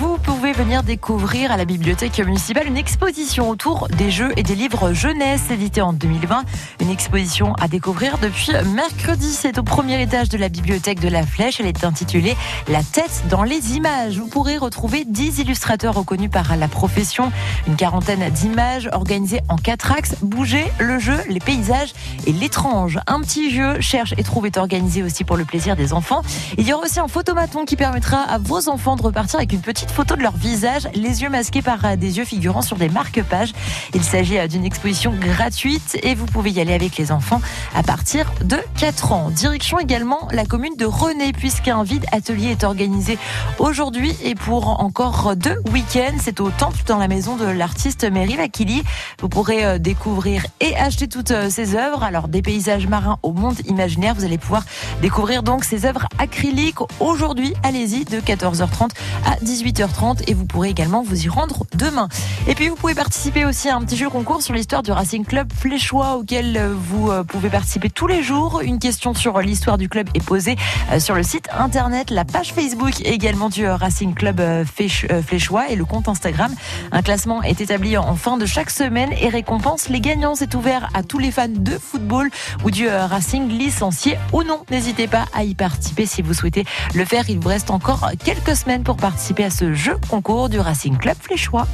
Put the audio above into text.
Vous pouvez venir découvrir à la bibliothèque municipale une exposition autour des jeux et des livres jeunesse édités en 2020. Une exposition à découvrir depuis mercredi. C'est au premier étage de la bibliothèque de la flèche. Elle est intitulée La tête dans les images. Vous pourrez retrouver 10 illustrateurs reconnus par la profession. Une quarantaine d'images organisées en quatre axes. Bouger, le jeu, les paysages et l'étrange. Un petit jeu cherche et trouve est organisé aussi pour le plaisir des enfants. Il y aura aussi un photomaton qui permettra à vos enfants de repartir avec une petite photo de leur visage, les yeux masqués par euh, des yeux figurant sur des marque-pages. Il s'agit euh, d'une exposition gratuite et vous pouvez y aller avec les enfants à partir de 4 ans. Direction également la commune de René puisqu'un vide atelier est organisé aujourd'hui et pour encore deux week-ends. C'est au temple dans la maison de l'artiste Meryl Akili. Vous pourrez euh, découvrir et acheter toutes ses œuvres. Alors des paysages marins au monde imaginaire. Vous allez pouvoir découvrir donc ses œuvres acryliques aujourd'hui. Allez-y de 14h30 à 18h30 et vous pourrez également vous y rendre demain. Et puis vous pouvez participer aussi à un petit jeu concours sur l'histoire du Racing Club Fléchois auquel euh, vous euh, pouvez participer tous les jours. Une question sur l'histoire du club est posée euh, sur le site internet, la page Facebook également du Racing Club Fléchois et le compte Instagram. Un classement est établi en fin de chaque semaine et récompense les gagnants. C'est ouvert à tous les fans de football ou du Racing licencié ou non. N'hésitez pas à y participer si vous souhaitez le faire. Il vous reste encore quelques semaines pour participer à ce jeu concours du Racing Club Fléchois.